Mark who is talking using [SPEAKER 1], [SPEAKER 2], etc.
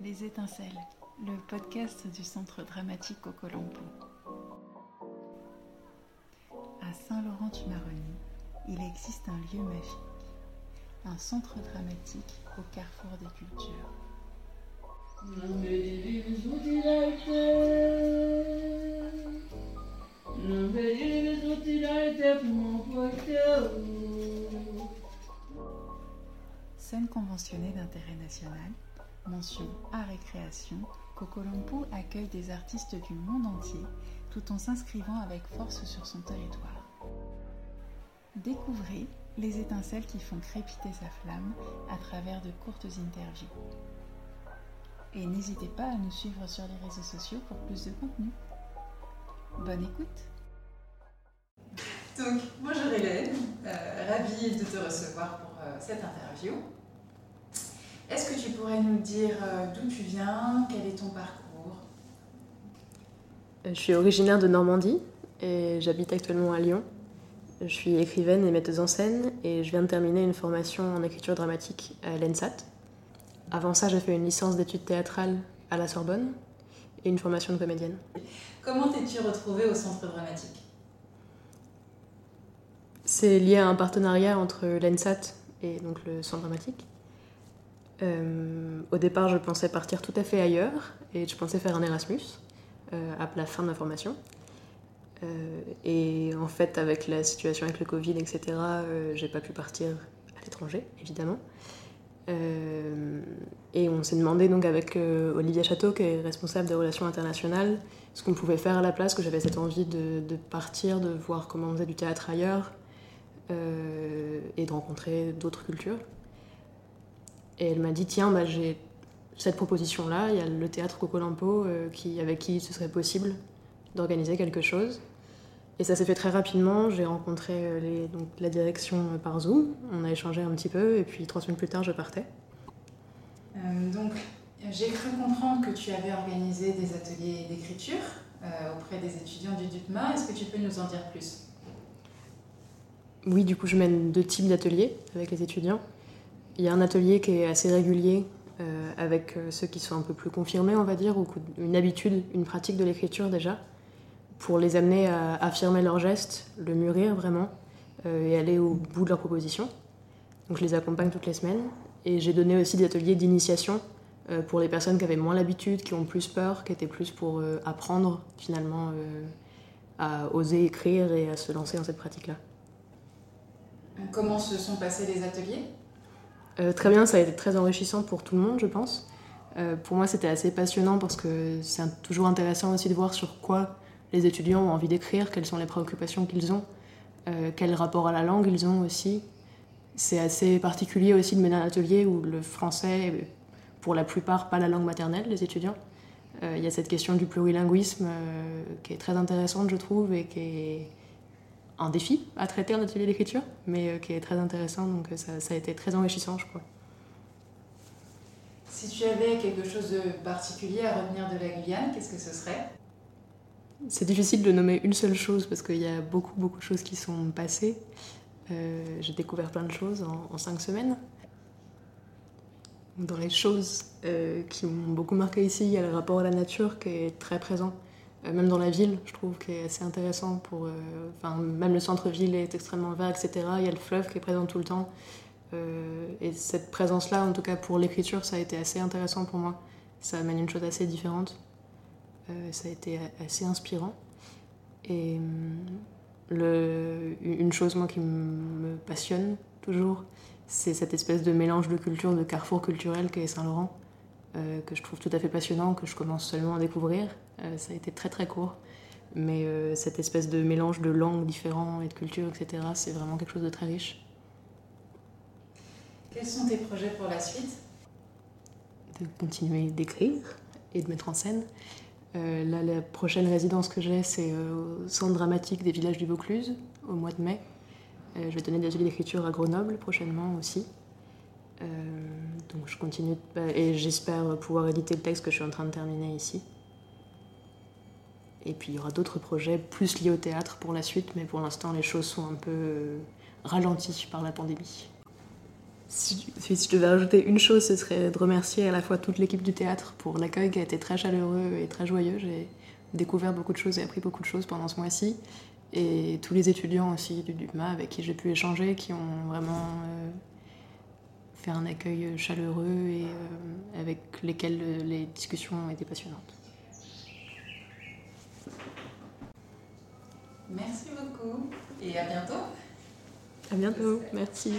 [SPEAKER 1] Les étincelles, le podcast du Centre dramatique Cocolampo. À Saint-Laurent-du-Maroni, il existe un lieu magique, un centre dramatique au carrefour des cultures. Scène conventionnée d'intérêt national, mention art et création, accueille des artistes du monde entier tout en s'inscrivant avec force sur son territoire. Découvrez les étincelles qui font crépiter sa flamme à travers de courtes interviews. Et n'hésitez pas à nous suivre sur les réseaux sociaux pour plus de contenu. Bonne écoute
[SPEAKER 2] Donc, bonjour Hélène, euh, ravie de te recevoir pour euh, cette interview. Est-ce que tu pourrais nous dire euh, d'où tu viens, quel est ton parcours?
[SPEAKER 3] Je suis originaire de Normandie et j'habite actuellement à Lyon. Je suis écrivaine et metteuse en scène et je viens de terminer une formation en écriture dramatique à l'ENSAT. Avant ça, j'ai fait une licence d'études théâtrales à la Sorbonne et une formation de comédienne.
[SPEAKER 2] Comment t'es-tu retrouvée au centre dramatique?
[SPEAKER 3] C'est lié à un partenariat entre l'ENSAT et donc le centre dramatique. Euh, au départ, je pensais partir tout à fait ailleurs et je pensais faire un Erasmus euh, à la fin de ma formation. Euh, et en fait, avec la situation avec le Covid, etc., j'ai pas pu partir à l'étranger, évidemment. Et on s'est demandé donc avec Olivier Château, qui est responsable des relations internationales, ce qu'on pouvait faire à la place, que j'avais cette envie de, de, partir, de voir comment on faisait du théâtre ailleurs et de rencontrer d'autres cultures. Et elle m'a dit tiens, bah, j'ai cette proposition-là, il y a le théâtre Cocolampo euh, qui, avec qui ce serait possible d'organiser quelque chose. Et ça s'est fait très rapidement. J'ai rencontré euh, les, donc, la direction euh, par Zoom. On a échangé un petit peu et puis trois semaines plus tard, je partais.
[SPEAKER 2] Euh, donc, j'ai cru comprendre que tu avais organisé des ateliers d'écriture euh, auprès des étudiants du DUTMA. Est-ce que tu peux nous en dire plus?
[SPEAKER 3] Oui, du coup, je mène deux types d'ateliers avec les étudiants. Il y a un atelier qui est assez régulier euh, avec ceux qui sont un peu plus confirmés, on va dire, ou une habitude, une pratique de l'écriture déjà pour les amener à affirmer leurs gestes, le mûrir vraiment, euh, et aller au bout de leurs propositions. Donc je les accompagne toutes les semaines. Et j'ai donné aussi des ateliers d'initiation euh, pour les personnes qui avaient moins l'habitude, qui ont plus peur, qui étaient plus pour euh, apprendre finalement euh, à oser écrire et à se lancer dans cette pratique-là.
[SPEAKER 2] Comment se sont passés les ateliers?
[SPEAKER 3] Euh, Très bien, ça a été très enrichissant pour tout le monde, je pense. Euh, pour moi, c'était assez passionnant parce que c'est toujours intéressant aussi de voir sur quoi les étudiants ont envie d'écrire, quelles sont les préoccupations qu'ils ont, euh, quel rapport à la langue ils ont aussi. C'est assez particulier aussi de mener un atelier où le français pour la plupart pas la langue maternelle des étudiants. Il y a cette question du plurilinguisme qui est très intéressante, je trouve, et qui est un défi à traiter en atelier d'écriture, mais euh, qui est très intéressant, donc euh, ça, ça a été très enrichissant, je crois.
[SPEAKER 2] Si tu avais quelque chose de particulier à retenir de la Guyane, qu'est-ce que ce serait?
[SPEAKER 3] C'est difficile de nommer une seule chose parce qu'il y a beaucoup, beaucoup de choses qui sont passées. Euh, J'ai découvert plein de choses en, en, cinq semaines. Dans les choses euh, qui m'ont beaucoup marqué ici, il y a le rapport à la nature qui est très présent. Euh, même dans la ville, je trouve, qui est assez intéressant. Pour, euh, enfin, même le centre-ville est extrêmement vert, etc. Il y a le fleuve qui est présent tout le temps. Euh, et cette présence-là, en tout cas pour l'écriture, ça a été assez intéressant pour moi. Ça amène une chose assez différente. Ça a été assez inspirant. Et le, une chose, moi, qui me passionne toujours, c'est cette espèce de mélange de culture, de carrefour culturel qu'est Saint-Laurent, euh, que je trouve tout à fait passionnant, que je commence seulement à découvrir. Euh, ça a été très très court. Mais euh, cette espèce de mélange de langues différentes et de cultures, etc., c'est vraiment quelque chose de très riche.
[SPEAKER 2] Quels sont tes projets pour la suite?
[SPEAKER 3] De continuer d'écrire et de mettre en scène. Là, la prochaine résidence que j'ai, c'est au Centre dramatique des villages du Vaucluse, au mois de mai. Je vais donner des ateliers d'écriture à Grenoble prochainement aussi. Euh, donc je continue et j'espère pouvoir éditer le texte que je suis en train de terminer ici. Et puis il y aura d'autres projets plus liés au théâtre pour la suite, mais pour l'instant les choses sont un peu ralenties par la pandémie. Si, je devais rajouter une chose, ce serait de remercier à la fois toute l'équipe du théâtre pour l'accueil qui a été très chaleureux et très joyeux. J'ai découvert beaucoup de choses et appris beaucoup de choses pendant ce mois-ci. Et tous les étudiants aussi du DUPMA avec qui j'ai pu échanger, qui ont vraiment euh, fait un accueil chaleureux et euh, avec lesquels les discussions ont été passionnantes.
[SPEAKER 2] Merci beaucoup et à bientôt.
[SPEAKER 3] À bientôt, merci.